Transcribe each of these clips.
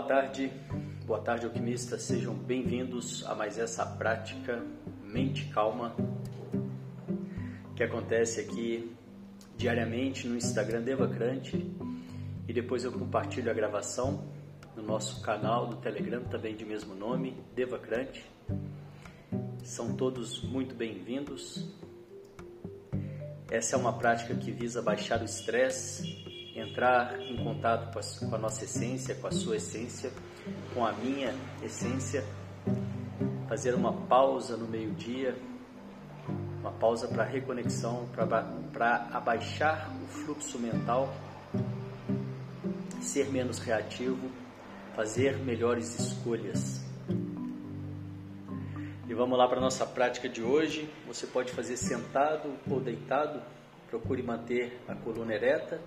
Boa tarde, boa tarde alquimistas, sejam bem-vindos a mais essa prática Mente Calma que acontece aqui diariamente no Instagram Devacrante e depois eu compartilho a gravação no nosso canal do Telegram também de mesmo nome, Devacrante. São todos muito bem-vindos. Essa é uma prática que visa baixar o estresse entrar em contato com a, nossa essência, com a sua essência, com a minha essência, fazer uma pausa no meio-dia, uma pausa para reconexão, para abaixar o fluxo mental, ser menos reativo, fazer melhores escolhas. E vamos lá para a nossa prática de hoje. Você pode fazer sentado ou deitado. Procure manter a coluna ereta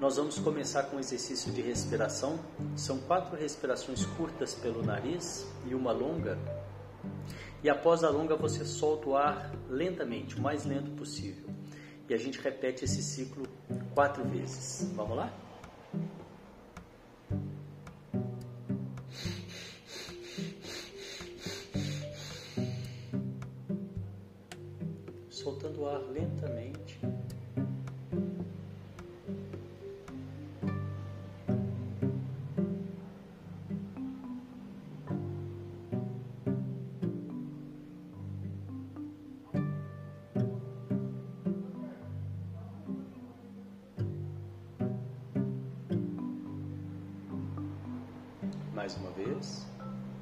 nós vamos começar com um exercício de respiração. São quatro respirações curtas pelo nariz e uma longa. E após a longa, você solta o ar lentamente, o mais lento possível. E a gente repete esse ciclo quatro vezes. Vamos lá?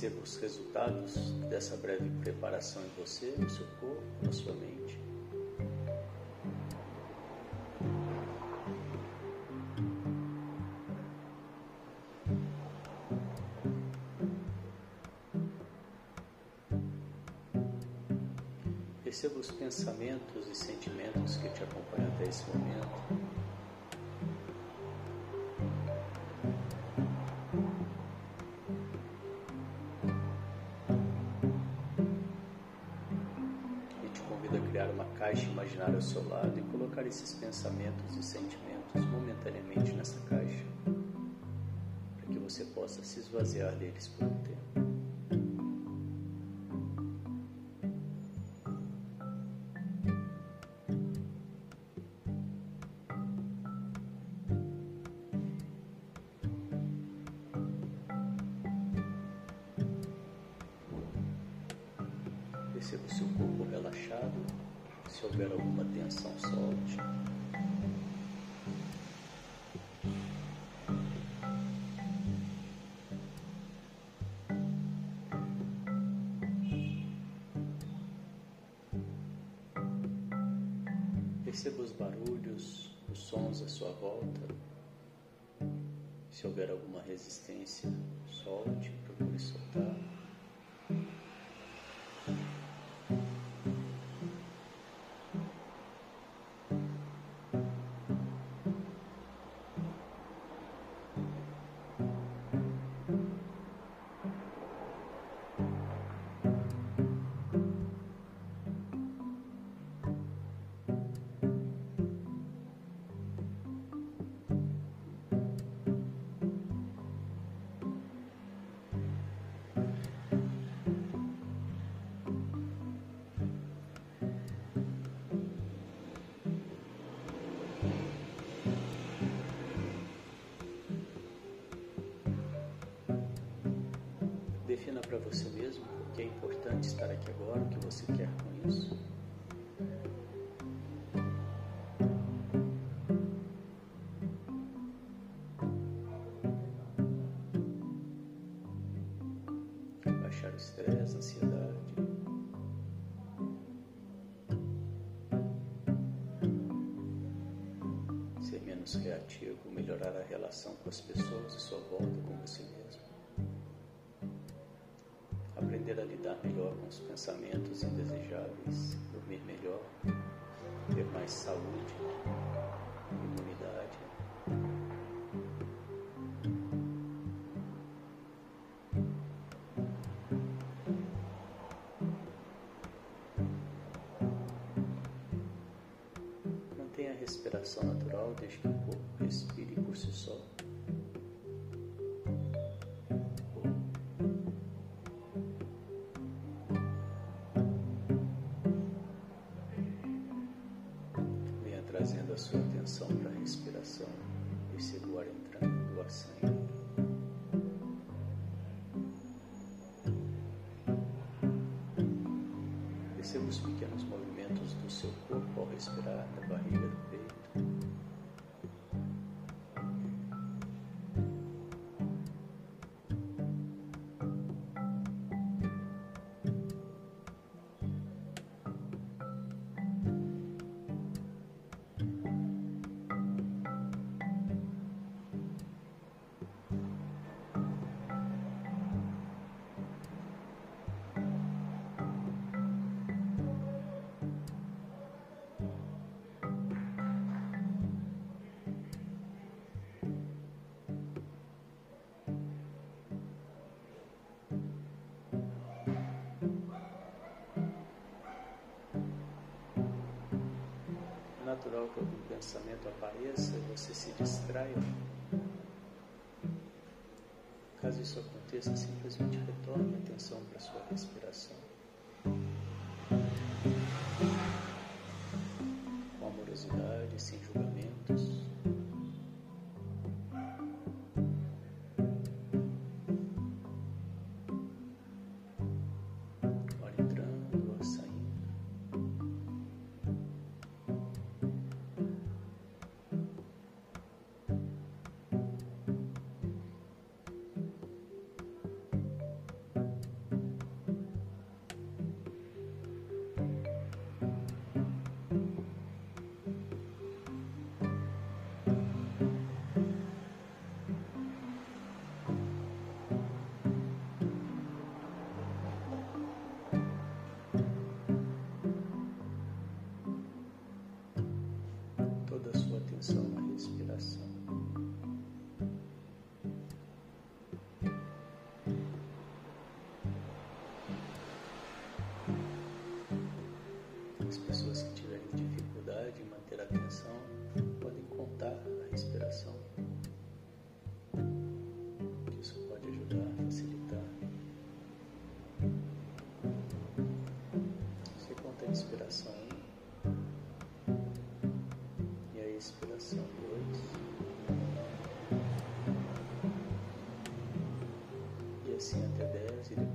Perceba os resultados dessa breve preparação em você, no seu corpo, na sua mente. Perceba os pensamentos e sentimentos que te acompanham até esse momento. Ao seu lado e colocar esses pensamentos e sentimentos momentaneamente nessa caixa, para que você possa se esvaziar deles por um tempo. Perceba o seu corpo relaxado. Se houver alguma tensão, solte. Perceba os barulhos, os sons à sua volta. Se houver alguma resistência, solte. Você mesmo o que é importante estar aqui agora, o que você quer com isso. Dormir melhor, ter mais saúde, imunidade. Mantenha a respiração natural desde que o corpo respire por si só. Natural que algum pensamento apareça e você se distraia. Caso isso aconteça, simplesmente retorne a atenção para a sua respiração. Com amorosidade, sem julgamentos.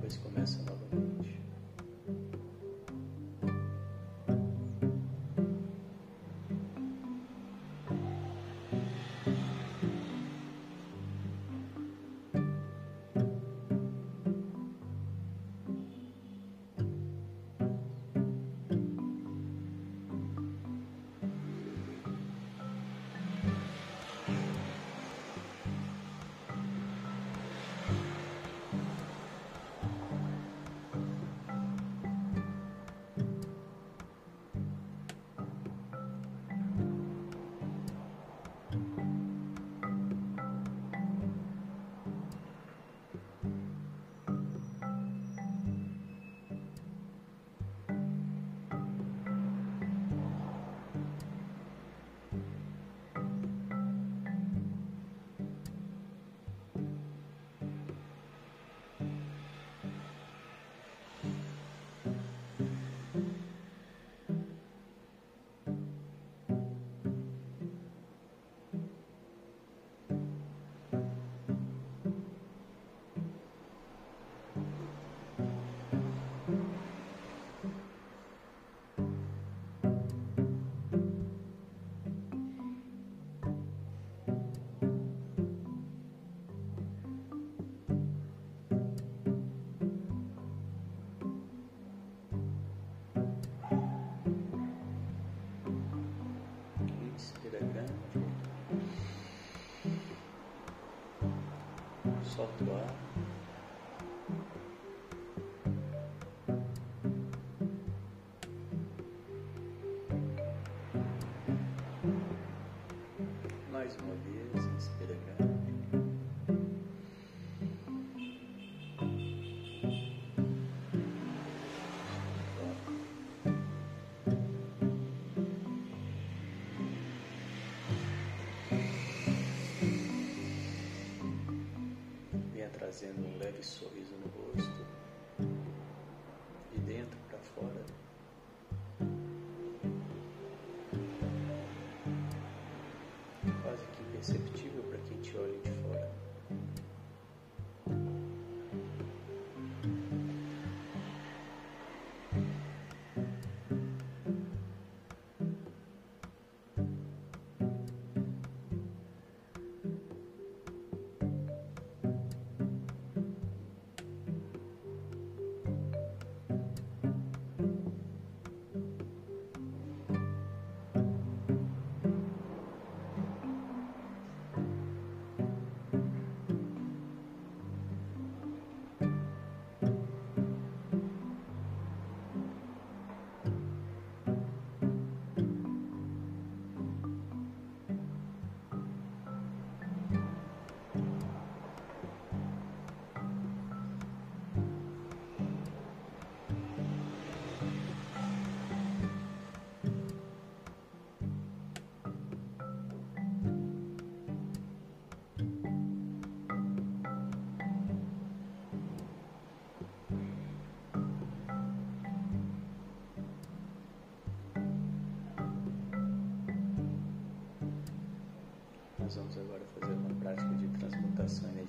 Depois começa trazendo um leve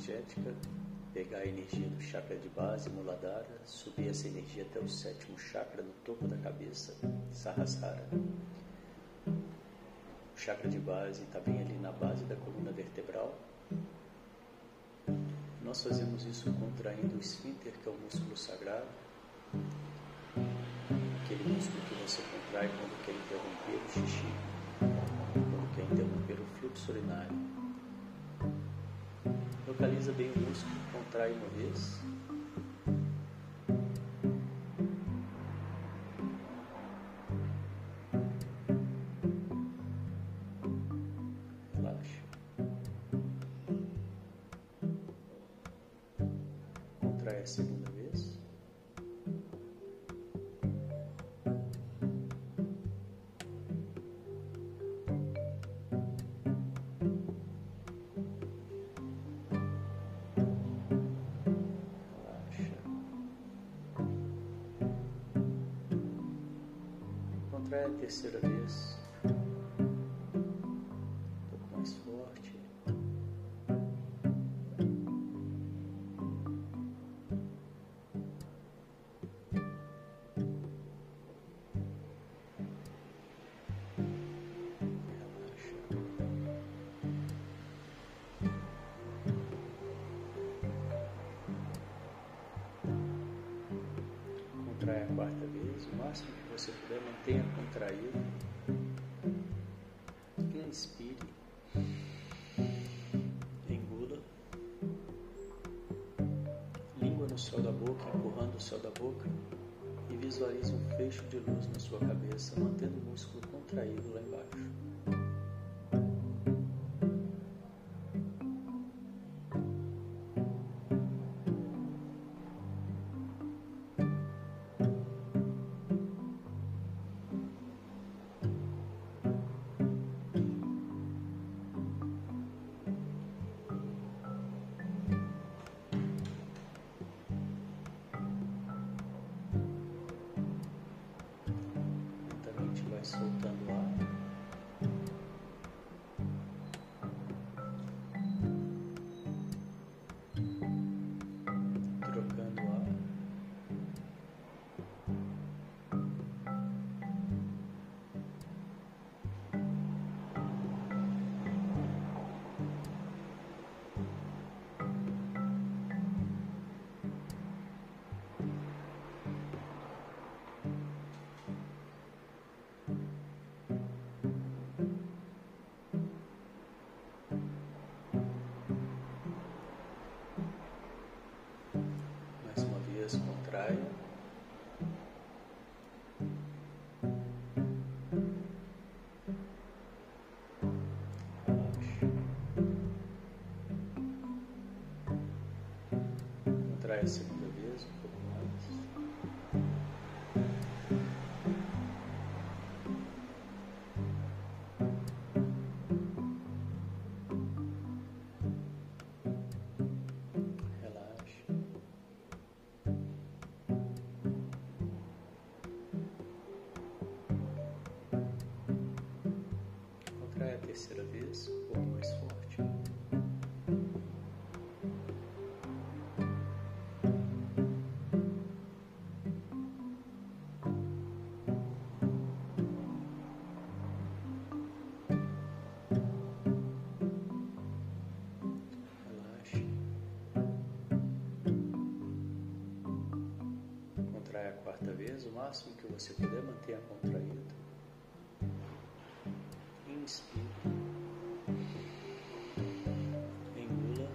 energética, pegar a energia do chakra de base, Muladhara, subir essa energia até o sétimo chakra no topo da cabeça, Sahasrara. O chakra de base está bem ali na base da coluna vertebral. Nós fazemos isso contraindo o esfíncter, que é o músculo sagrado, aquele músculo que você contrai quando quer interromper o xixi quando quer interromper o fluxo urinário. Localiza bem o músculo, contrai uma vez. Contrai a terceira vez. Visualize um fecho de luz na sua cabeça, mantendo o músculo contraído lá embaixo. A segunda máximo que você puder, mantenha contraído. Inspire. Engula.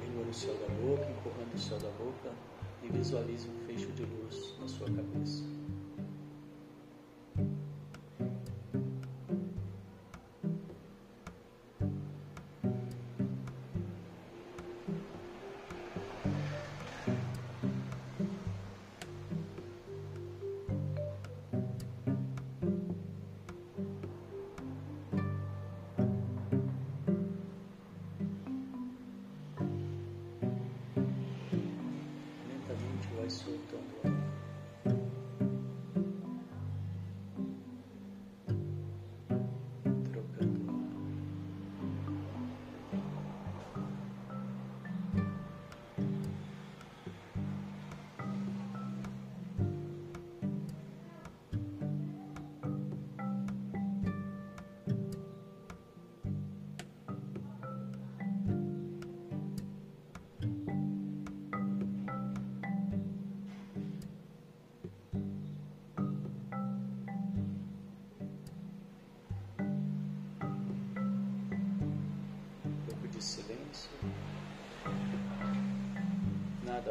Língua no céu da boca, empurrando o céu da boca e visualize um fecho de luz na sua cabeça.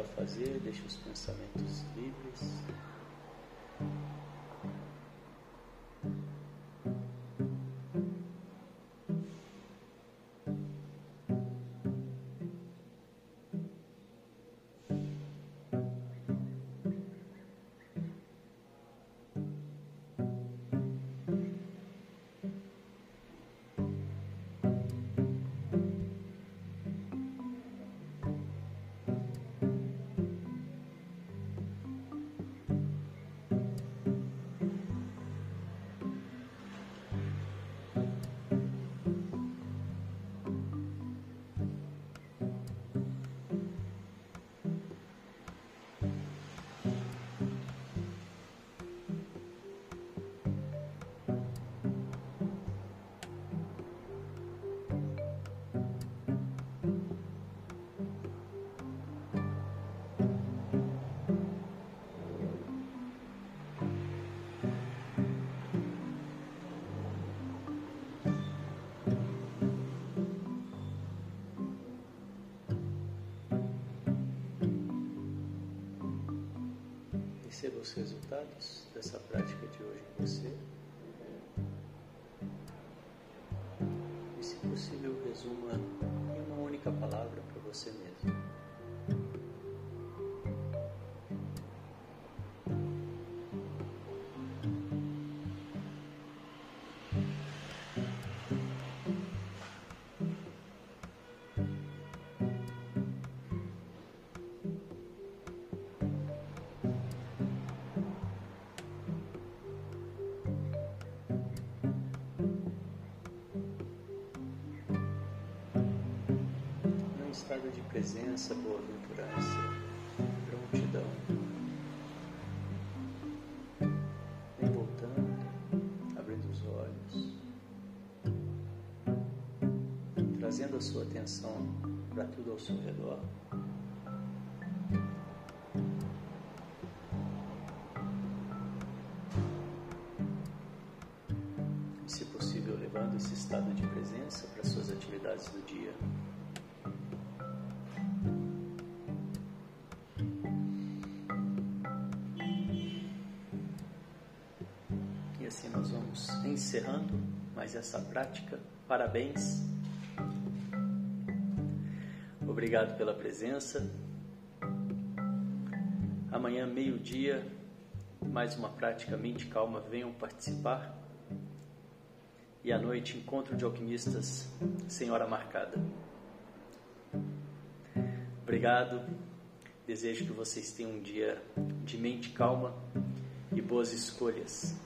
Fazer, deixe os pensamentos livres. Perceba os resultados dessa prática de hoje em você. E, se possível, resuma em uma única palavra para você mesmo. Estado de presença, boa-aventurança, prontidão. Vem voltando, abrindo os olhos, trazendo a sua atenção para tudo ao seu redor. Nós vamos encerrando mais essa prática. Parabéns. Obrigado pela presença. Amanhã, meio-dia, mais uma prática mente calma. Venham participar. E à noite, encontro de alquimistas sem hora marcada. Obrigado. Desejo que vocês tenham um dia de mente calma e boas escolhas.